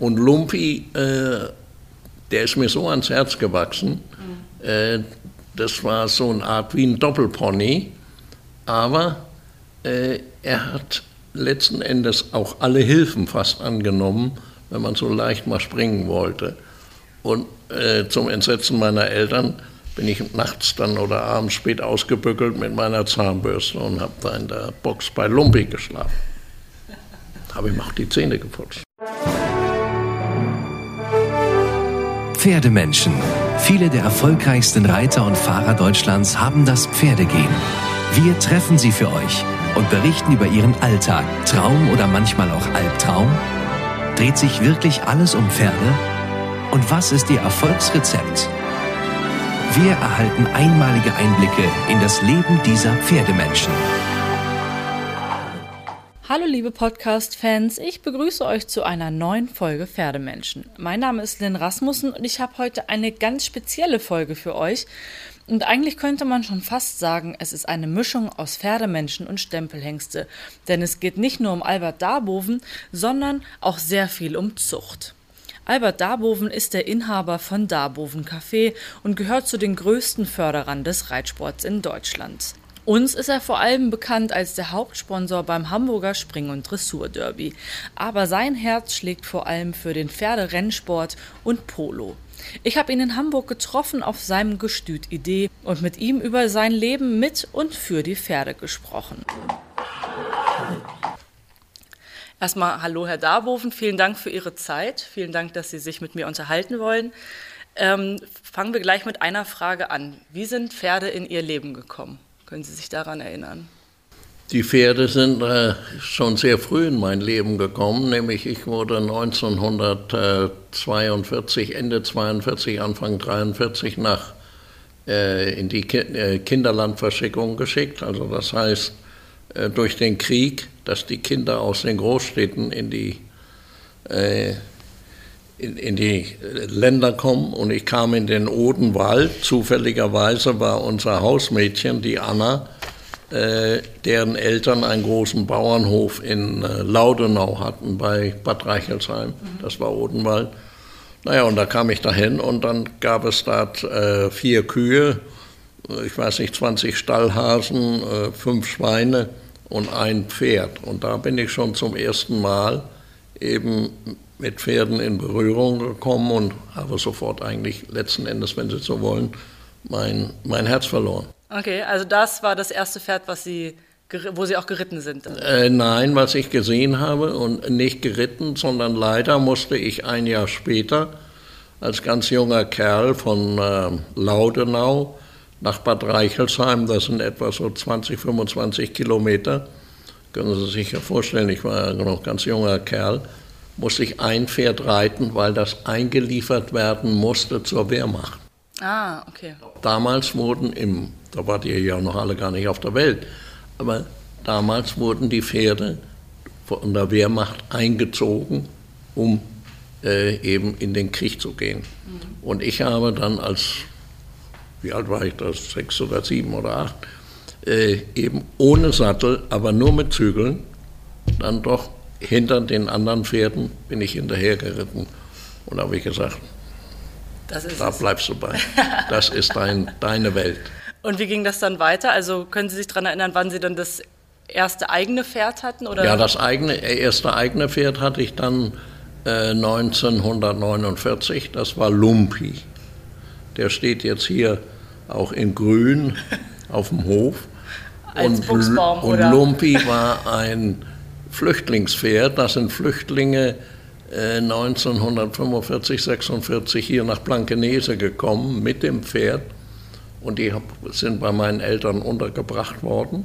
Und Lumpi, äh, der ist mir so ans Herz gewachsen. Mhm. Äh, das war so eine Art wie ein Doppelpony, aber äh, er hat letzten Endes auch alle Hilfen fast angenommen, wenn man so leicht mal springen wollte. Und äh, zum Entsetzen meiner Eltern bin ich nachts dann oder abends spät ausgebückelt mit meiner Zahnbürste und habe da in der Box bei Lumpi geschlafen. Habe ich mir auch die Zähne geputzt. Pferdemenschen. Viele der erfolgreichsten Reiter und Fahrer Deutschlands haben das Pferdegehen. Wir treffen sie für euch und berichten über ihren Alltag, Traum oder manchmal auch Albtraum. Dreht sich wirklich alles um Pferde? Und was ist ihr Erfolgsrezept? Wir erhalten einmalige Einblicke in das Leben dieser Pferdemenschen. Hallo liebe Podcast-Fans, ich begrüße euch zu einer neuen Folge Pferdemenschen. Mein Name ist Lynn Rasmussen und ich habe heute eine ganz spezielle Folge für euch. Und eigentlich könnte man schon fast sagen, es ist eine Mischung aus Pferdemenschen und Stempelhengste. Denn es geht nicht nur um Albert Darboven, sondern auch sehr viel um Zucht. Albert Darboven ist der Inhaber von Darboven Café und gehört zu den größten Förderern des Reitsports in Deutschland. Uns ist er vor allem bekannt als der Hauptsponsor beim Hamburger Spring- und Dressurderby. Aber sein Herz schlägt vor allem für den Pferderennsport und Polo. Ich habe ihn in Hamburg getroffen auf seinem Gestüt Idee und mit ihm über sein Leben mit und für die Pferde gesprochen. Erstmal hallo Herr Darboven, vielen Dank für Ihre Zeit, vielen Dank, dass Sie sich mit mir unterhalten wollen. Ähm, fangen wir gleich mit einer Frage an. Wie sind Pferde in Ihr Leben gekommen? Können Sie sich daran erinnern? Die Pferde sind äh, schon sehr früh in mein Leben gekommen, nämlich ich wurde 1942, Ende 42, Anfang 43 nach äh, in die Ki äh, Kinderlandverschickung geschickt. Also das heißt äh, durch den Krieg, dass die Kinder aus den Großstädten in die äh, in, in, die Länder kommen und ich kam in den Odenwald. Zufälligerweise war unser Hausmädchen, die Anna, äh, deren Eltern einen großen Bauernhof in äh, Laudenau hatten bei Bad Reichelsheim. Mhm. Das war Odenwald. Naja, und da kam ich dahin und dann gab es dort äh, vier Kühe, ich weiß nicht, 20 Stallhasen, äh, fünf Schweine und ein Pferd. Und da bin ich schon zum ersten Mal eben mit Pferden in Berührung gekommen und habe sofort eigentlich letzten Endes, wenn Sie so wollen, mein, mein Herz verloren. Okay, also das war das erste Pferd, was Sie, wo Sie auch geritten sind? Äh, nein, was ich gesehen habe und nicht geritten, sondern leider musste ich ein Jahr später als ganz junger Kerl von äh, Laudenau nach Bad Reichelsheim, das sind etwa so 20, 25 Kilometer, können Sie sich ja vorstellen, ich war noch ganz junger Kerl, musste ich ein Pferd reiten, weil das eingeliefert werden musste zur Wehrmacht. Ah, okay. Damals wurden im, da wart ihr ja noch alle gar nicht auf der Welt, aber damals wurden die Pferde von der Wehrmacht eingezogen, um äh, eben in den Krieg zu gehen. Mhm. Und ich habe dann als, wie alt war ich das, sechs oder sieben oder acht, äh, eben ohne Sattel, aber nur mit Zügeln, dann doch hinter den anderen Pferden bin ich hinterhergeritten und da habe ich gesagt, da es. bleibst du bei. Das ist dein, deine Welt. Und wie ging das dann weiter? Also können Sie sich daran erinnern, wann Sie dann das erste eigene Pferd hatten? Oder? Ja, das eigene, erste eigene Pferd hatte ich dann äh, 1949. Das war Lumpi. Der steht jetzt hier auch in Grün auf dem Hof. Als und, Buchsbaum, und Lumpi war ein Flüchtlingspferd. Das sind Flüchtlinge äh, 1945, 46 hier nach Blankenese gekommen mit dem Pferd. Und die sind bei meinen Eltern untergebracht worden.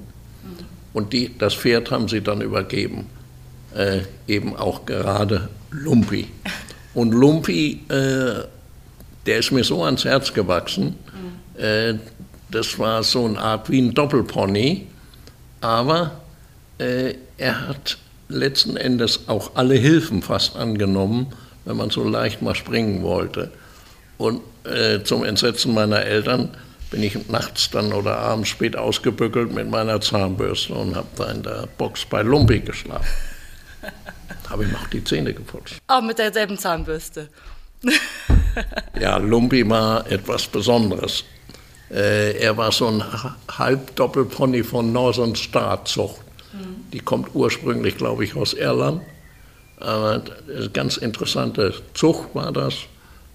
Und die, das Pferd haben sie dann übergeben. Äh, eben auch gerade Lumpi. Und Lumpi, äh, der ist mir so ans Herz gewachsen. Äh, das war so eine Art wie ein Doppelpony. Aber äh, er hat letzten Endes auch alle Hilfen fast angenommen, wenn man so leicht mal springen wollte. Und äh, zum Entsetzen meiner Eltern bin ich nachts dann oder abends spät ausgebückelt mit meiner Zahnbürste und habe da in der Box bei Lumpi geschlafen. Da habe ich noch die Zähne geputzt. Auch mit derselben Zahnbürste. ja, Lumpi war etwas Besonderes. Äh, er war so ein Halbdoppelpony von Northern Star Zucht. Mhm. Die kommt ursprünglich, glaube ich, aus Irland. Aber eine ganz interessante Zucht war das,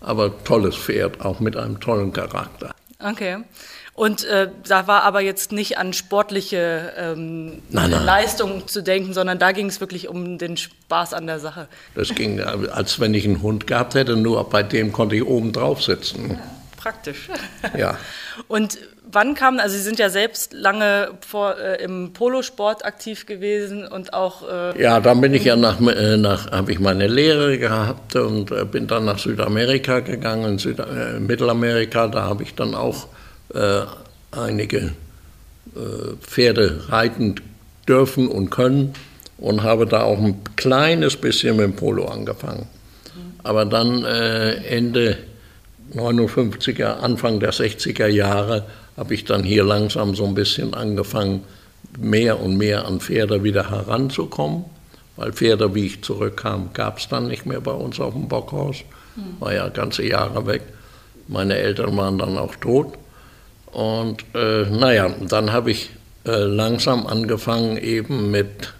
aber tolles Pferd, auch mit einem tollen Charakter. Okay. Und äh, da war aber jetzt nicht an sportliche ähm, nein, nein. Leistungen zu denken, sondern da ging es wirklich um den Spaß an der Sache. Das ging, als wenn ich einen Hund gehabt hätte, nur bei dem konnte ich oben drauf sitzen. Ja, praktisch. Ja. Und wann kam, also Sie sind ja selbst lange vor, äh, im Polosport aktiv gewesen und auch. Äh, ja, dann bin ich ja nach, äh, nach habe ich meine Lehre gehabt und äh, bin dann nach Südamerika gegangen, Süd äh, Mittelamerika. Da habe ich dann auch äh, einige Pferde reiten dürfen und können und habe da auch ein kleines bisschen mit dem Polo angefangen. Aber dann Ende 59er, Anfang der 60er Jahre habe ich dann hier langsam so ein bisschen angefangen, mehr und mehr an Pferde wieder heranzukommen. Weil Pferde, wie ich zurückkam, gab es dann nicht mehr bei uns auf dem Bockhaus. Hm. War ja ganze Jahre weg. Meine Eltern waren dann auch tot. Und äh, naja, dann habe ich äh, langsam angefangen eben mit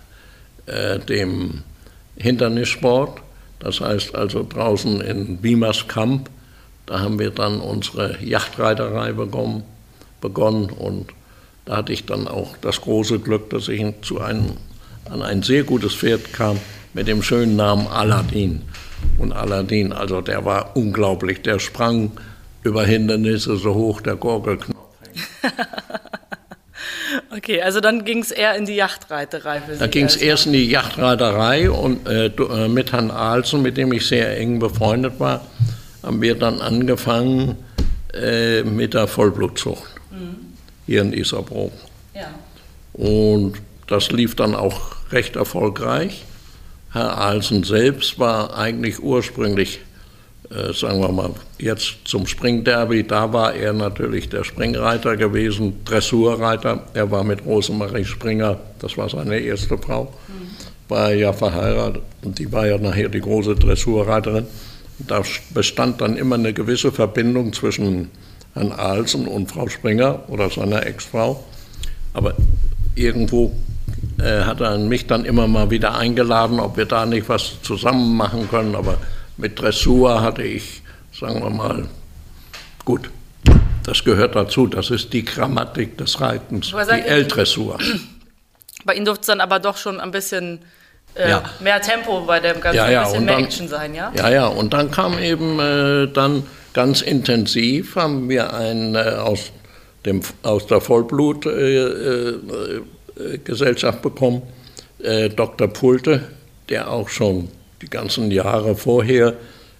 äh, dem Hindernissport. Das heißt also draußen in Wiemerskamp, da haben wir dann unsere Yachtreiterei bekommen begonnen und da hatte ich dann auch das große Glück, dass ich zu einem, an ein sehr gutes Pferd kam mit dem schönen Namen Aladdin. Und Aladdin, also der war unglaublich, der sprang über Hindernisse so hoch der Gurgelknopf. Okay, also dann ging es eher in die Yachtreiterei für Sie. Da ging es erst in die Yachtreiterei und äh, äh, mit Herrn Ahlsen, mit dem ich sehr eng befreundet war, haben wir dann angefangen äh, mit der Vollblutzucht hier in Isarbrook. Ja. Und das lief dann auch recht erfolgreich. Herr Alsen selbst war eigentlich ursprünglich, äh, sagen wir mal, jetzt zum Springderby, da war er natürlich der Springreiter gewesen, Dressurreiter. Er war mit Rosemarie Springer, das war seine erste Frau, mhm. war ja verheiratet und die war ja nachher die große Dressurreiterin. Da bestand dann immer eine gewisse Verbindung zwischen Herrn Ahlsen und Frau Springer oder seiner Ex-Frau. Aber irgendwo äh, hat er mich dann immer mal wieder eingeladen, ob wir da nicht was zusammen machen können. Aber mit Dressur hatte ich, sagen wir mal, gut, das gehört dazu. Das ist die Grammatik des Reitens, die L-Dressur. Bei Ihnen durfte es dann aber doch schon ein bisschen äh, ja. mehr Tempo bei dem Ganzen, ja, ja. ein bisschen mehr Action sein, ja? Ja, ja, und dann kam eben äh, dann Ganz intensiv haben wir einen äh, aus, dem, aus der Vollblutgesellschaft äh, äh, bekommen, äh, Dr. Pulte, der auch schon die ganzen Jahre vorher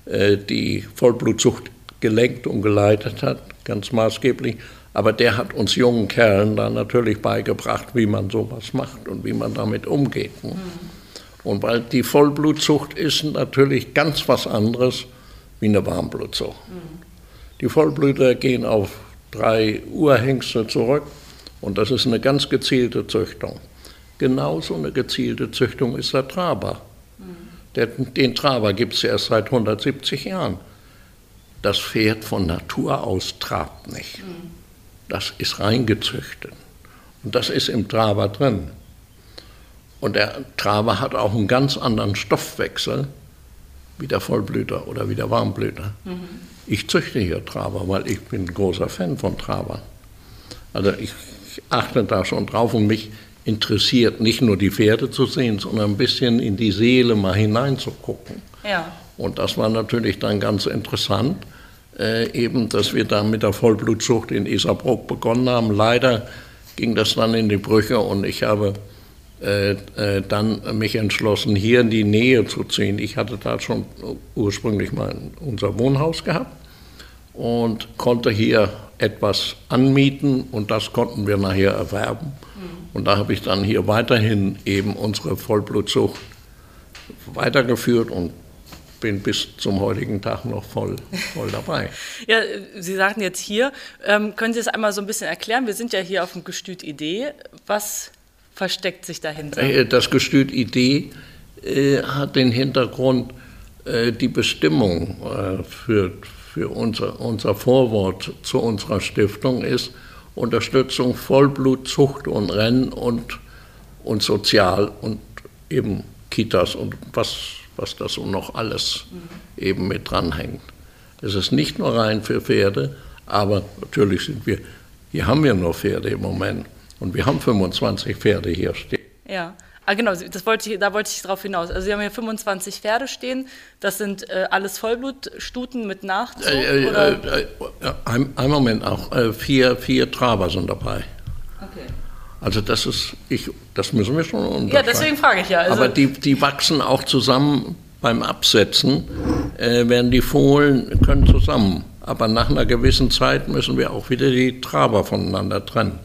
äh, die Vollblutzucht gelenkt und geleitet hat, ganz maßgeblich. Aber der hat uns jungen Kerlen da natürlich beigebracht, wie man sowas macht und wie man damit umgeht. Mhm. Und weil die Vollblutzucht ist natürlich ganz was anderes wie eine Warmblutzucht. Mhm. Die Vollblüter gehen auf drei Urhengste zurück und das ist eine ganz gezielte Züchtung. Genauso eine gezielte Züchtung ist der Traber. Mhm. Der, den Traber gibt es erst seit 170 Jahren. Das Pferd von Natur aus trabt nicht. Mhm. Das ist reingezüchtet. Und das ist im Traber drin. Und der Traber hat auch einen ganz anderen Stoffwechsel wie der Vollblüter oder wie der Warmblüter. Mhm. Ich züchte hier Traber, weil ich bin ein großer Fan von Traber. Also ich achte da schon drauf und mich interessiert, nicht nur die Pferde zu sehen, sondern ein bisschen in die Seele mal hineinzugucken. Ja. Und das war natürlich dann ganz interessant, äh, eben, dass wir da mit der Vollblutzucht in Isarbrook begonnen haben. Leider ging das dann in die Brüche und ich habe dann mich entschlossen, hier in die Nähe zu ziehen. Ich hatte da schon ursprünglich mal unser Wohnhaus gehabt und konnte hier etwas anmieten und das konnten wir nachher erwerben. Mhm. Und da habe ich dann hier weiterhin eben unsere Vollblutzucht weitergeführt und bin bis zum heutigen Tag noch voll, voll dabei. ja, Sie sagten jetzt hier, ähm, können Sie es einmal so ein bisschen erklären? Wir sind ja hier auf dem Gestüt Idee. Was versteckt sich dahinter? Äh, das Gestüt Idee äh, hat den Hintergrund, äh, die Bestimmung äh, für, für unser, unser Vorwort zu unserer Stiftung ist Unterstützung Vollblut, Zucht und Rennen und, und Sozial und eben Kitas und was was da so noch alles mhm. eben mit dranhängt. Es ist nicht nur rein für Pferde, aber natürlich sind wir, hier haben wir nur Pferde im Moment und wir haben 25 Pferde hier stehen. Ja. Ah, genau, das wollte ich, da wollte ich drauf hinaus. Also Sie haben hier 25 Pferde stehen. Das sind äh, alles Vollblutstuten mit Nachzug? Äh, äh, äh ein, ein, Moment auch. Äh, vier, vier Traber sind dabei. Okay. Also das ist, ich, das müssen wir schon unterscheiden. Ja, deswegen frage ich ja. Also Aber die, die wachsen auch zusammen beim Absetzen, äh, werden die Fohlen, können zusammen. Aber nach einer gewissen Zeit müssen wir auch wieder die Traber voneinander trennen.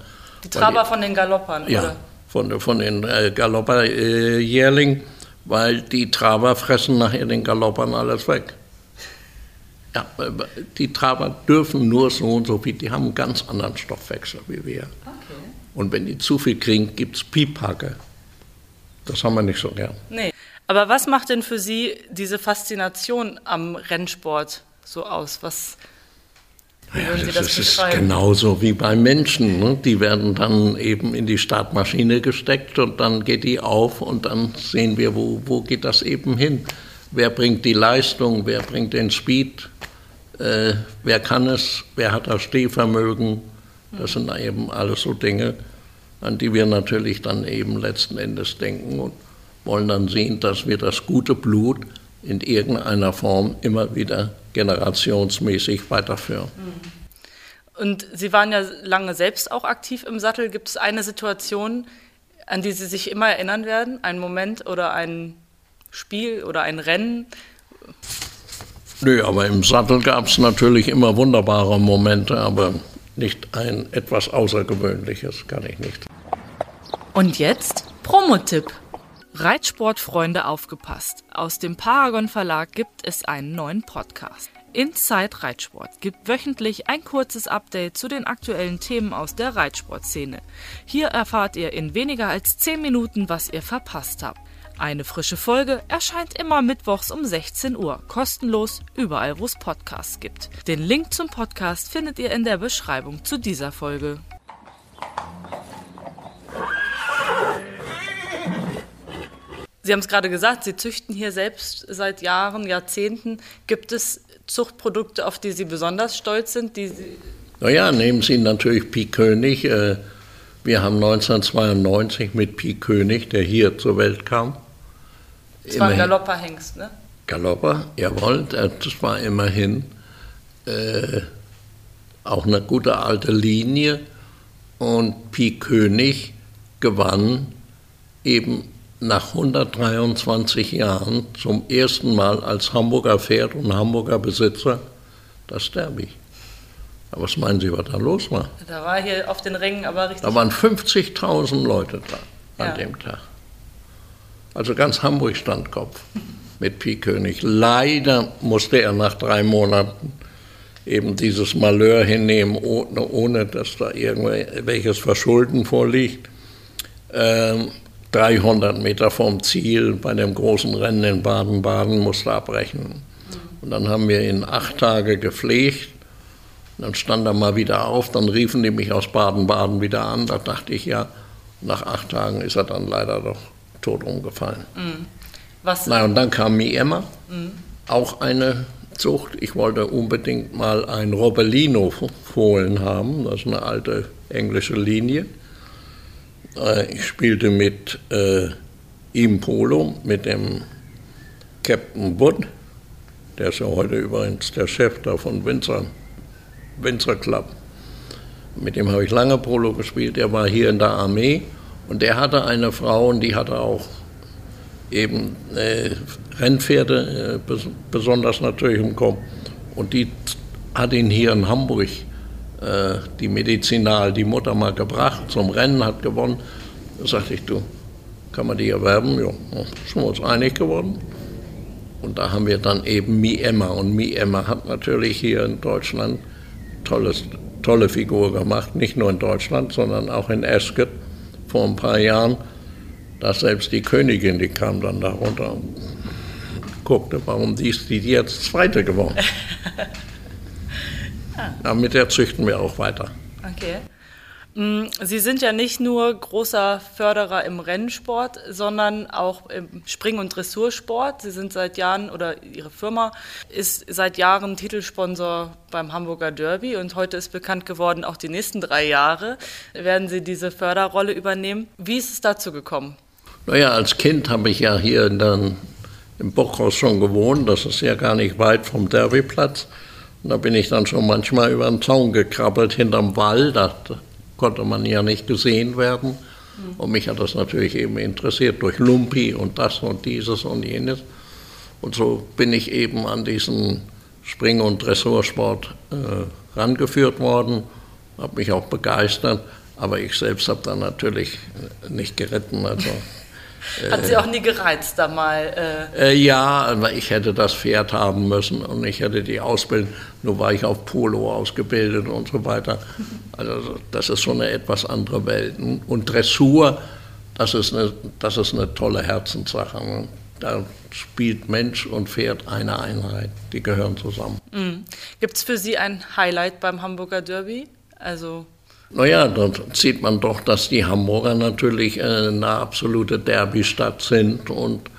Die Traber von den Galoppern, ja, oder? Von, von den äh, Galopperjährlingen, äh, weil die Traber fressen nachher den Galoppern alles weg. Ja, äh, die Traber dürfen nur so und so viel, die haben einen ganz anderen Stoffwechsel wie wir. Und wenn die zu viel kriegen, gibt es Piephacke. Das haben wir nicht so gern. Nee. Aber was macht denn für Sie diese Faszination am Rennsport so aus? Was ja, das, das ist genauso wie bei Menschen. Ne? Die werden dann eben in die Startmaschine gesteckt und dann geht die auf und dann sehen wir, wo, wo geht das eben hin. Wer bringt die Leistung, wer bringt den Speed, äh, wer kann es, wer hat das Stehvermögen, das sind eben alles so Dinge, an die wir natürlich dann eben letzten Endes denken und wollen dann sehen, dass wir das gute Blut in irgendeiner Form immer wieder generationsmäßig weiterführen. Mhm. Und Sie waren ja lange selbst auch aktiv im Sattel. Gibt es eine Situation, an die Sie sich immer erinnern werden? Ein Moment oder ein Spiel oder ein Rennen? Nö, aber im Sattel gab es natürlich immer wunderbare Momente, aber nicht ein etwas Außergewöhnliches, kann ich nicht. Und jetzt Promotipp. Reitsportfreunde aufgepasst. Aus dem Paragon Verlag gibt es einen neuen Podcast. Inside Reitsport gibt wöchentlich ein kurzes Update zu den aktuellen Themen aus der Reitsportszene. Hier erfahrt ihr in weniger als 10 Minuten, was ihr verpasst habt. Eine frische Folge erscheint immer mittwochs um 16 Uhr, kostenlos überall, wo es Podcasts gibt. Den Link zum Podcast findet ihr in der Beschreibung zu dieser Folge. Sie haben es gerade gesagt, Sie züchten hier selbst seit Jahren, Jahrzehnten. Gibt es Zuchtprodukte, auf die Sie besonders stolz sind? Die Sie naja, nehmen Sie natürlich Pi König. Äh, wir haben 1992 mit Pi König, der hier zur Welt kam, das war ein Galopperhengst, ne? Galopper, jawohl, das war immerhin äh, auch eine gute alte Linie. Und Pi König gewann eben nach 123 Jahren zum ersten Mal als Hamburger Pferd und Hamburger Besitzer das Derby. Aber was meinen Sie, was da los war? Da war hier auf den Rängen aber richtig. Da waren 50.000 Leute da an ja. dem Tag. Also ganz Hamburg stand Kopf mit Pi König. Leider musste er nach drei Monaten eben dieses Malheur hinnehmen, ohne, ohne dass da irgendwelches Verschulden vorliegt. Ähm, 300 Meter vom Ziel bei dem großen Rennen in Baden-Baden musste abbrechen. Und dann haben wir ihn acht Tage gepflegt. Dann stand er mal wieder auf, dann riefen die mich aus Baden-Baden wieder an. Da dachte ich, ja, nach acht Tagen ist er dann leider doch tot umgefallen. Mhm. Was? Na, und dann kam Mi Emma, mhm. auch eine Zucht. Ich wollte unbedingt mal ein Robellino-Fohlen haben, das ist eine alte englische Linie. Äh, ich spielte mit äh, ihm Polo, mit dem Captain Wood, der ist ja heute übrigens der Chef da von Windsor, Windsor Club. Mit dem habe ich lange Polo gespielt, der war hier in der Armee und der hatte eine Frau und die hatte auch eben äh, Rennpferde, äh, besonders natürlich im Kopf. Und die hat ihn hier in Hamburg, die Medizinal, die Mutter mal gebracht zum Rennen, hat gewonnen. Da sagte ich, du, kann man die erwerben? Ja, sind wir uns einig geworden. Und da haben wir dann eben Mi Emma. Und Mi Emma hat natürlich hier in Deutschland tolles, tolle Figur gemacht. Nicht nur in Deutschland, sondern auch in Ascot vor ein paar Jahren. Da selbst die Königin, die kam dann da runter und guckte, warum die ist die jetzt Zweite geworden. ah. mit der züchten wir auch weiter. Okay. Mm, Sie sind ja nicht nur großer Förderer im Rennsport, sondern auch im Spring- und Dressursport. Sie sind seit Jahren oder Ihre Firma ist seit Jahren Titelsponsor beim Hamburger Derby und heute ist bekannt geworden, auch die nächsten drei Jahre werden Sie diese Förderrolle übernehmen. Wie ist es dazu gekommen? Naja, als Kind habe ich ja hier in der, im Bockhaus schon gewohnt. Das ist ja gar nicht weit vom Derbyplatz. Und da bin ich dann schon manchmal über den Zaun gekrabbelt hinterm Wall. Da konnte man ja nicht gesehen werden. Und mich hat das natürlich eben interessiert durch Lumpi und das und dieses und jenes. Und so bin ich eben an diesen Spring- und Dressursport äh, rangeführt worden, habe mich auch begeistert, aber ich selbst habe da natürlich nicht geritten. Also Hat Sie auch nie gereizt, da mal? Äh, äh ja, ich hätte das Pferd haben müssen und ich hätte die Ausbildung, nur war ich auf Polo ausgebildet und so weiter. Also das ist schon eine etwas andere Welt. Und Dressur, das ist eine, das ist eine tolle Herzenssache. Ne? Da spielt Mensch und Pferd eine Einheit, die gehören zusammen. Mhm. Gibt es für Sie ein Highlight beim Hamburger Derby? Also naja, dann sieht man doch, dass die Hamburger natürlich eine absolute Derbystadt sind und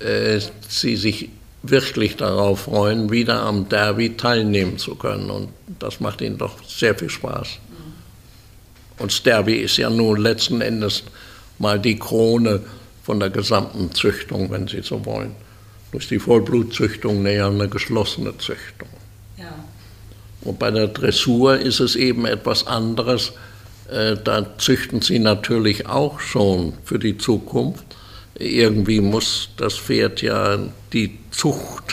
äh, sie sich wirklich darauf freuen, wieder am Derby teilnehmen zu können. Und das macht ihnen doch sehr viel Spaß. Und das Derby ist ja nun letzten Endes mal die Krone von der gesamten Züchtung, wenn Sie so wollen. Durch die Vollblutzüchtung näher eine geschlossene Züchtung. Und bei der Dressur ist es eben etwas anderes. Äh, da züchten sie natürlich auch schon für die Zukunft. Irgendwie muss das Pferd ja die Zuchtgene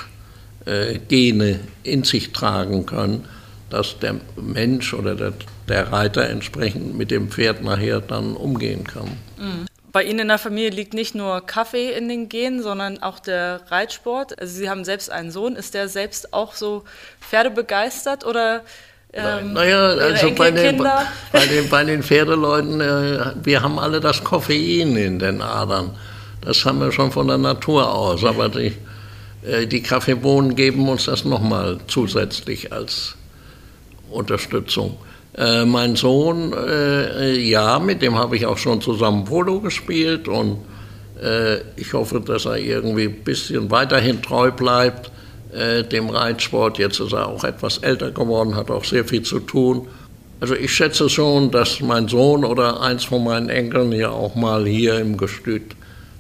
in sich tragen können, dass der Mensch oder der, der Reiter entsprechend mit dem Pferd nachher dann umgehen kann. Mhm. Bei Ihnen in der Familie liegt nicht nur Kaffee in den Genen, sondern auch der Reitsport. Also Sie haben selbst einen Sohn. Ist der selbst auch so pferdebegeistert oder ähm, naja, also bei den, bei, den, bei den Pferdeleuten, äh, wir haben alle das Koffein in den Adern. Das haben wir schon von der Natur aus. Aber die, äh, die Kaffeebohnen geben uns das nochmal zusätzlich als Unterstützung. Äh, mein Sohn, äh, ja, mit dem habe ich auch schon zusammen Polo gespielt und äh, ich hoffe, dass er irgendwie ein bisschen weiterhin treu bleibt äh, dem Reitsport. Jetzt ist er auch etwas älter geworden, hat auch sehr viel zu tun. Also ich schätze schon, dass mein Sohn oder eins von meinen Enkeln ja auch mal hier im Gestüt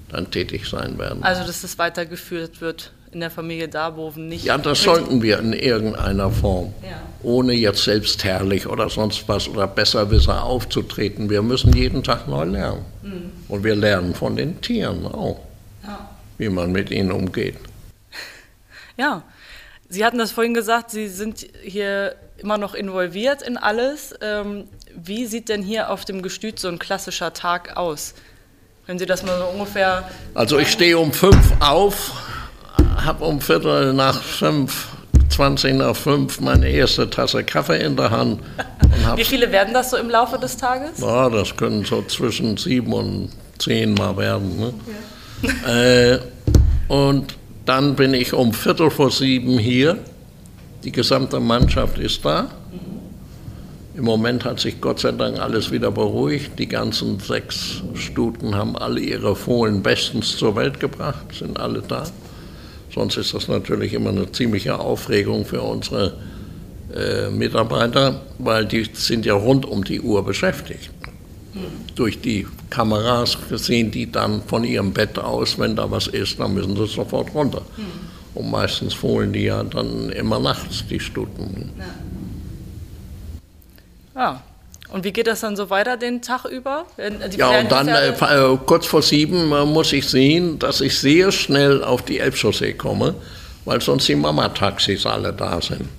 dann tätig sein werden. Also dass das weitergeführt wird in der Familie Darboven nicht. Ja, das sollten wir in irgendeiner Form. Ja. Ohne jetzt selbstherrlich oder sonst was oder besserwisser aufzutreten. Wir müssen jeden Tag neu lernen. Mhm. Und wir lernen von den Tieren auch, ja. wie man mit ihnen umgeht. Ja, Sie hatten das vorhin gesagt, Sie sind hier immer noch involviert in alles. Ähm, wie sieht denn hier auf dem Gestüt so ein klassischer Tag aus? Können Sie das mal so ungefähr. Also, ich stehe um fünf auf, habe um Viertel nach fünf, 20 nach fünf meine erste Tasse Kaffee in der Hand. Wie viele werden das so im Laufe des Tages? Ja, das können so zwischen sieben und zehn mal werden. Ne? Okay. Äh, und dann bin ich um Viertel vor sieben hier. Die gesamte Mannschaft ist da. Im Moment hat sich Gott sei Dank alles wieder beruhigt. Die ganzen sechs Stuten haben alle ihre Fohlen bestens zur Welt gebracht, sind alle da. Sonst ist das natürlich immer eine ziemliche Aufregung für unsere äh, Mitarbeiter, weil die sind ja rund um die Uhr beschäftigt. Mhm. Durch die Kameras sehen die dann von ihrem Bett aus, wenn da was ist, dann müssen sie sofort runter. Mhm. Und meistens fohlen die ja dann immer nachts, die Stuten. Ja. ja. Und wie geht das dann so weiter den Tag über? Die ja, und dann äh, äh, kurz vor sieben äh, muss ich sehen, dass ich sehr schnell auf die Elbchaussee komme, weil sonst die Mama-Taxis alle da sind.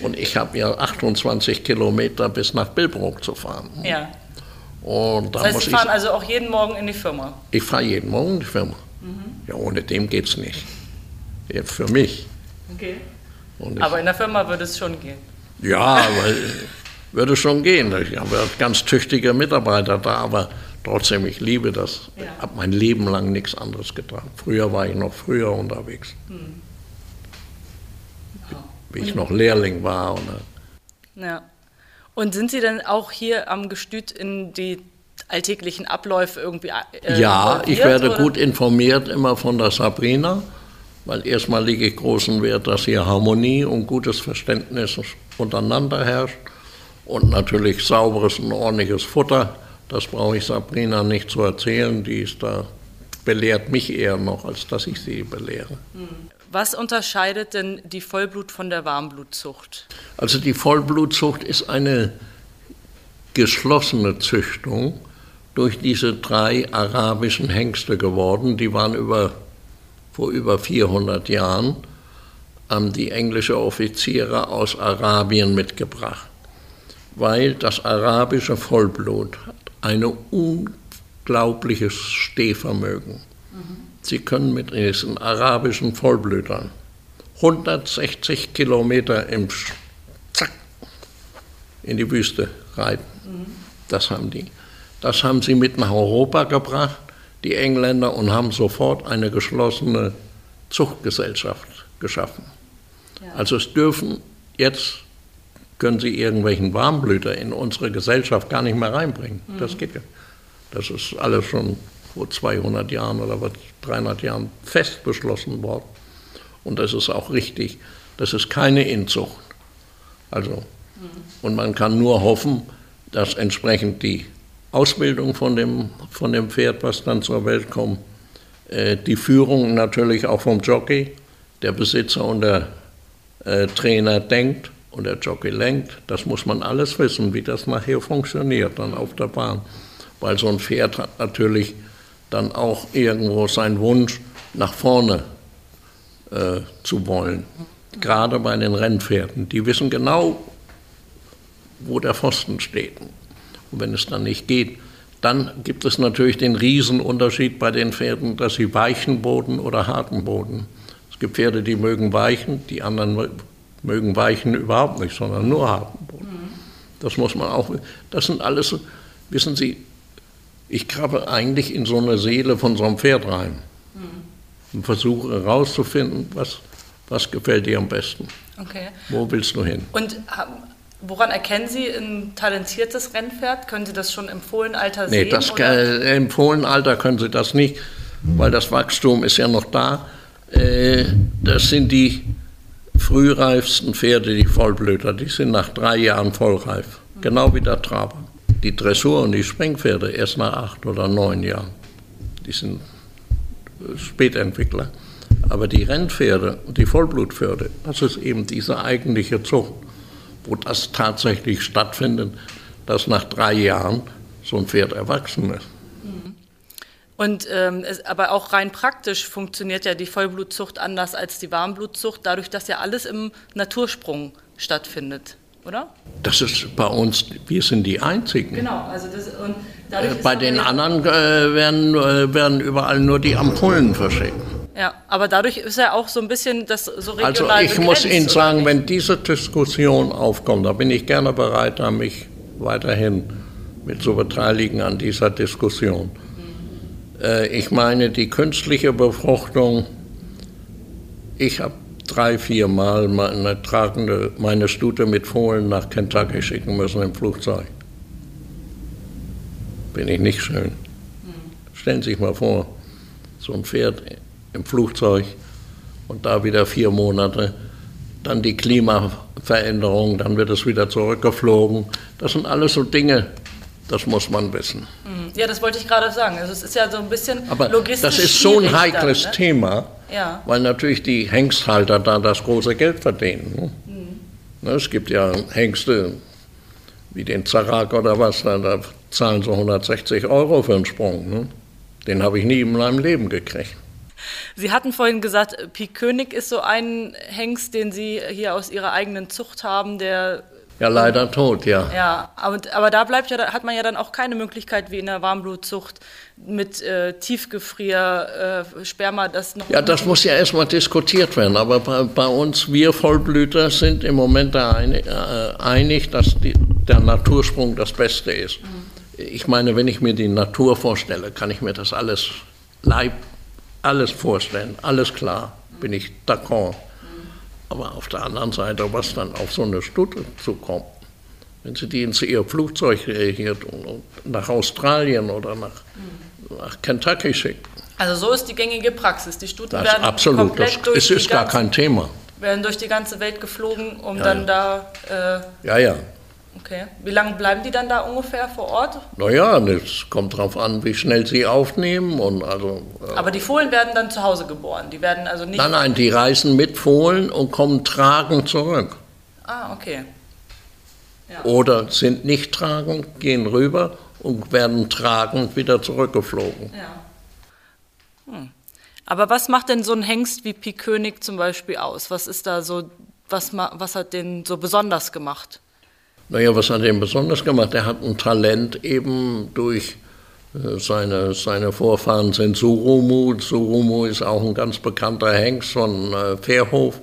Und ich habe ja 28 Kilometer bis nach Billbrook zu fahren. Ja. Und das heißt, Sie fahren ich, also auch jeden Morgen in die Firma? Ich fahre jeden Morgen in die Firma. Mhm. Ja, ohne dem geht es nicht. Ja, für mich. Okay. Aber in der Firma würde es schon gehen. Ja, weil würde schon gehen. Ich habe ganz tüchtige Mitarbeiter da, aber trotzdem, ich liebe das. Ich habe mein Leben lang nichts anderes getan. Früher war ich noch früher unterwegs. Hm. Wie ich noch Lehrling war. Und, ja. Und sind Sie denn auch hier am Gestüt in die alltäglichen Abläufe irgendwie? Äh, ja, ich werde oder? gut informiert immer von der Sabrina, weil erstmal lege ich großen Wert, dass hier Harmonie und gutes Verständnis untereinander herrscht und natürlich sauberes und ordentliches Futter. Das brauche ich Sabrina nicht zu erzählen, die ist da belehrt mich eher noch, als dass ich sie belehre. Hm. Was unterscheidet denn die Vollblut von der Warmblutzucht? Also die Vollblutzucht ist eine geschlossene Züchtung durch diese drei arabischen Hengste geworden. Die waren über, vor über 400 Jahren, haben die englische Offiziere aus Arabien mitgebracht, weil das arabische Vollblut hat ein unglaubliches Stehvermögen. Sie können mit diesen arabischen Vollblütern 160 Kilometer im Zack in die Wüste reiten. Das haben die. Das haben sie mit nach Europa gebracht, die Engländer, und haben sofort eine geschlossene Zuchtgesellschaft geschaffen. Ja. Also es dürfen jetzt können sie irgendwelchen Warmblüter in unsere Gesellschaft gar nicht mehr reinbringen. Mhm. Das geht ja. Das ist alles schon vor 200 Jahren oder 300 Jahren fest beschlossen worden. Und das ist auch richtig. Das ist keine Inzucht. Also, mhm. und man kann nur hoffen, dass entsprechend die Ausbildung von dem, von dem Pferd, was dann zur Welt kommt, äh, die Führung natürlich auch vom Jockey, der Besitzer und der äh, Trainer denkt und der Jockey lenkt. Das muss man alles wissen, wie das nachher funktioniert dann auf der Bahn. Weil so ein Pferd hat natürlich dann auch irgendwo seinen Wunsch, nach vorne äh, zu wollen. Gerade bei den Rennpferden. Die wissen genau, wo der Pfosten steht. Und wenn es dann nicht geht, dann gibt es natürlich den Riesenunterschied bei den Pferden, dass sie weichen Boden oder harten Boden. Es gibt Pferde, die mögen weichen, die anderen mögen weichen überhaupt nicht, sondern nur harten Boden. Mhm. Das muss man auch. Das sind alles, wissen Sie, ich krabbe eigentlich in so eine Seele von so einem Pferd rein mhm. und versuche herauszufinden, was, was gefällt dir am besten. Okay. Wo willst du hin? Und Woran erkennen Sie ein talentiertes Rennpferd? Können Sie das schon im Fohlenalter sehen? Nee, das, äh, im Fohlenalter können Sie das nicht, weil das Wachstum ist ja noch da. Äh, das sind die frühreifsten Pferde, die Vollblüter. Die sind nach drei Jahren vollreif. Genau wie der Traber. Die Dressur- und die Springpferde erst nach acht oder neun Jahren. Die sind Spätentwickler. Aber die Rennpferde und die Vollblutpferde, das ist eben diese eigentliche Zucht wo das tatsächlich stattfindet, dass nach drei Jahren so ein Pferd erwachsen ist. Und ähm, es, aber auch rein praktisch funktioniert ja die Vollblutzucht anders als die Warmblutzucht, dadurch, dass ja alles im Natursprung stattfindet, oder? Das ist bei uns, wir sind die Einzigen. Genau, also das, und äh, Bei den anderen äh, werden, äh, werden überall nur die Ampullen verschickt. Ja, aber dadurch ist er auch so ein bisschen das so regional Also ich begrenzt, muss Ihnen sagen, wenn diese Diskussion aufkommt, da bin ich gerne bereit, mich weiterhin mit zu beteiligen an dieser Diskussion. Äh, ich meine, die künstliche Befruchtung, ich habe drei, vier Mal meine, tragende, meine Stute mit Fohlen nach Kentucky schicken müssen im Flugzeug. Bin ich nicht schön. Mhm. Stellen Sie sich mal vor, so ein Pferd im Flugzeug und da wieder vier Monate. Dann die Klimaveränderung, dann wird es wieder zurückgeflogen. Das sind alles so Dinge, das muss man wissen. Mhm. Ja, das wollte ich gerade sagen. Also es ist ja so ein bisschen Aber logistisch das ist so ein heikles dann, ne? Thema, ja. weil natürlich die Hengsthalter da das große Geld verdienen. Ne? Mhm. Ne, es gibt ja Hengste wie den Zarak oder was, da, da zahlen so 160 Euro für einen Sprung. Ne? Den habe ich nie in meinem Leben gekriegt. Sie hatten vorhin gesagt, Pik König ist so ein Hengst, den Sie hier aus Ihrer eigenen Zucht haben, der Ja, leider tot, ja. Ja, aber, aber da bleibt ja, hat man ja dann auch keine Möglichkeit wie in der Warmblutzucht mit äh, Tiefgefrier, äh, Sperma, das noch. Ja, das muss ja erstmal diskutiert werden. Aber bei, bei uns, wir Vollblüter, sind im Moment da einig, äh, einig dass die, der Natursprung das Beste ist. Mhm. Ich meine, wenn ich mir die Natur vorstelle, kann ich mir das alles Leib, alles vorstellen, alles klar, bin ich d'accord. Aber auf der anderen Seite, was dann auf so eine Stute zukommt, wenn sie die ins ihr Flugzeug hier nach Australien oder nach, nach Kentucky schicken. Also so ist die gängige Praxis. Die Stuten das werden absolut, komplett das, durch ist gar ganze, kein Thema. Werden durch die ganze Welt geflogen, um ja, dann ja. da. Äh, ja, ja. Okay. Wie lange bleiben die dann da ungefähr vor Ort? Naja, es kommt darauf an, wie schnell sie aufnehmen. Und also, äh Aber die Fohlen werden dann zu Hause geboren? Die werden also nicht. Nein, nein, die reisen mit Fohlen und kommen tragend zurück. Ah, okay. Ja. Oder sind nicht tragend, gehen rüber und werden tragend wieder zurückgeflogen. Ja. Hm. Aber was macht denn so ein Hengst wie Pik König zum Beispiel aus? Was ist da so, was, was hat den so besonders gemacht? Naja, was hat er besonders gemacht? Er hat ein Talent eben durch äh, seine, seine Vorfahren sind Surumu. Surumu ist auch ein ganz bekannter Hengst von äh, Fairhof,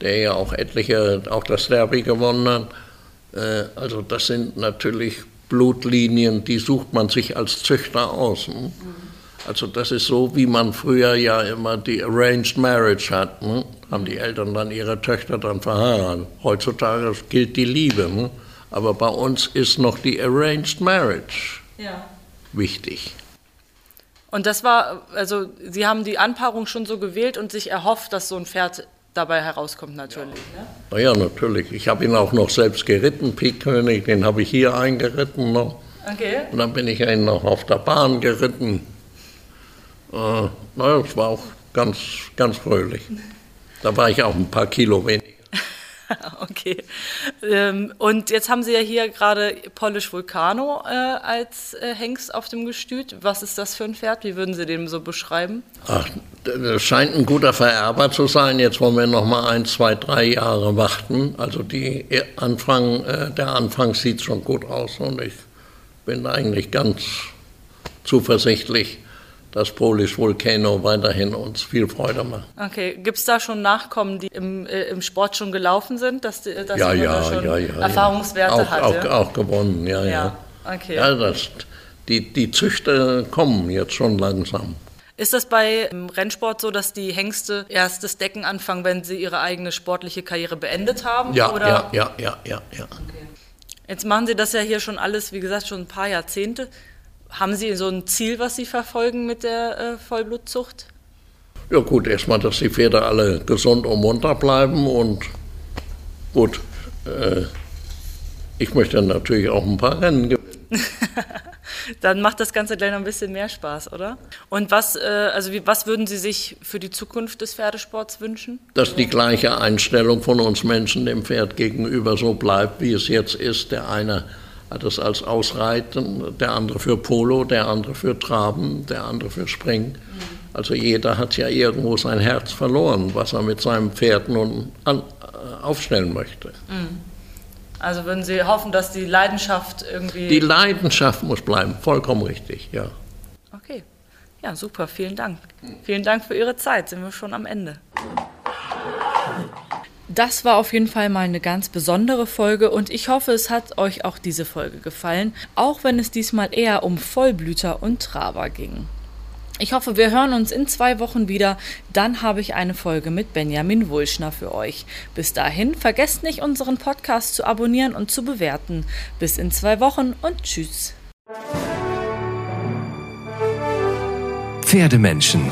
der ja auch etliche, auch das Derby gewonnen hat. Äh, also das sind natürlich Blutlinien, die sucht man sich als Züchter aus. Hm? Also das ist so, wie man früher ja immer die Arranged Marriage hat. Hm? Haben die Eltern dann ihre Töchter dann verheiratet. Heutzutage gilt die Liebe. Hm? Aber bei uns ist noch die Arranged Marriage ja. wichtig. Und das war, also Sie haben die Anpaarung schon so gewählt und sich erhofft, dass so ein Pferd dabei herauskommt natürlich. Ja. Ne? Na ja, natürlich. Ich habe ihn auch noch selbst geritten, Pikkönig, den habe ich hier eingeritten noch. Okay. Und dann bin ich ihn noch auf der Bahn geritten. Äh, naja, es war auch ganz, ganz fröhlich. Da war ich auch ein paar Kilo weniger. okay. Ähm, und jetzt haben Sie ja hier gerade Polish Vulcano äh, als äh, Hengst auf dem Gestüt. Was ist das für ein Pferd? Wie würden Sie den so beschreiben? Ach, das scheint ein guter Vererber zu sein. Jetzt wollen wir noch mal ein, zwei, drei Jahre warten. Also die Anfang, äh, der Anfang sieht schon gut aus und ich bin eigentlich ganz zuversichtlich dass Polish Volcano weiterhin uns viel Freude macht. Okay, gibt es da schon Nachkommen, die im, äh, im Sport schon gelaufen sind, dass, dass ja, ja, schon ja, ja, Erfahrungswerte auch, hat? Auch, auch gewonnen, ja, ja. ja. Okay. Ja, das, die, die Züchter kommen jetzt schon langsam. Ist das bei Rennsport so, dass die Hengste erst das Decken anfangen, wenn sie ihre eigene sportliche Karriere beendet haben? Ja, oder? ja, ja, ja, ja. ja. Okay. Jetzt machen Sie das ja hier schon alles, wie gesagt, schon ein paar Jahrzehnte. Haben Sie so ein Ziel, was Sie verfolgen mit der äh, Vollblutzucht? Ja gut, erstmal, dass die Pferde alle gesund und munter bleiben und gut, äh, ich möchte natürlich auch ein paar Rennen gewinnen. Dann macht das Ganze gleich noch ein bisschen mehr Spaß, oder? Und was, äh, also wie, was würden Sie sich für die Zukunft des Pferdesports wünschen? Dass die gleiche Einstellung von uns Menschen dem Pferd gegenüber so bleibt, wie es jetzt ist. Der eine hat es als Ausreiten, der andere für Polo, der andere für Traben, der andere für Springen. Also jeder hat ja irgendwo sein Herz verloren, was er mit seinem Pferd nun an, äh, aufstellen möchte. Mhm. Also würden Sie hoffen, dass die Leidenschaft irgendwie... Die Leidenschaft muss bleiben, vollkommen richtig, ja. Okay, ja super, vielen Dank. Vielen Dank für Ihre Zeit, sind wir schon am Ende. Das war auf jeden Fall mal eine ganz besondere Folge und ich hoffe, es hat euch auch diese Folge gefallen, auch wenn es diesmal eher um Vollblüter und Traber ging. Ich hoffe, wir hören uns in zwei Wochen wieder. Dann habe ich eine Folge mit Benjamin Wulschner für euch. Bis dahin, vergesst nicht, unseren Podcast zu abonnieren und zu bewerten. Bis in zwei Wochen und tschüss. Pferdemenschen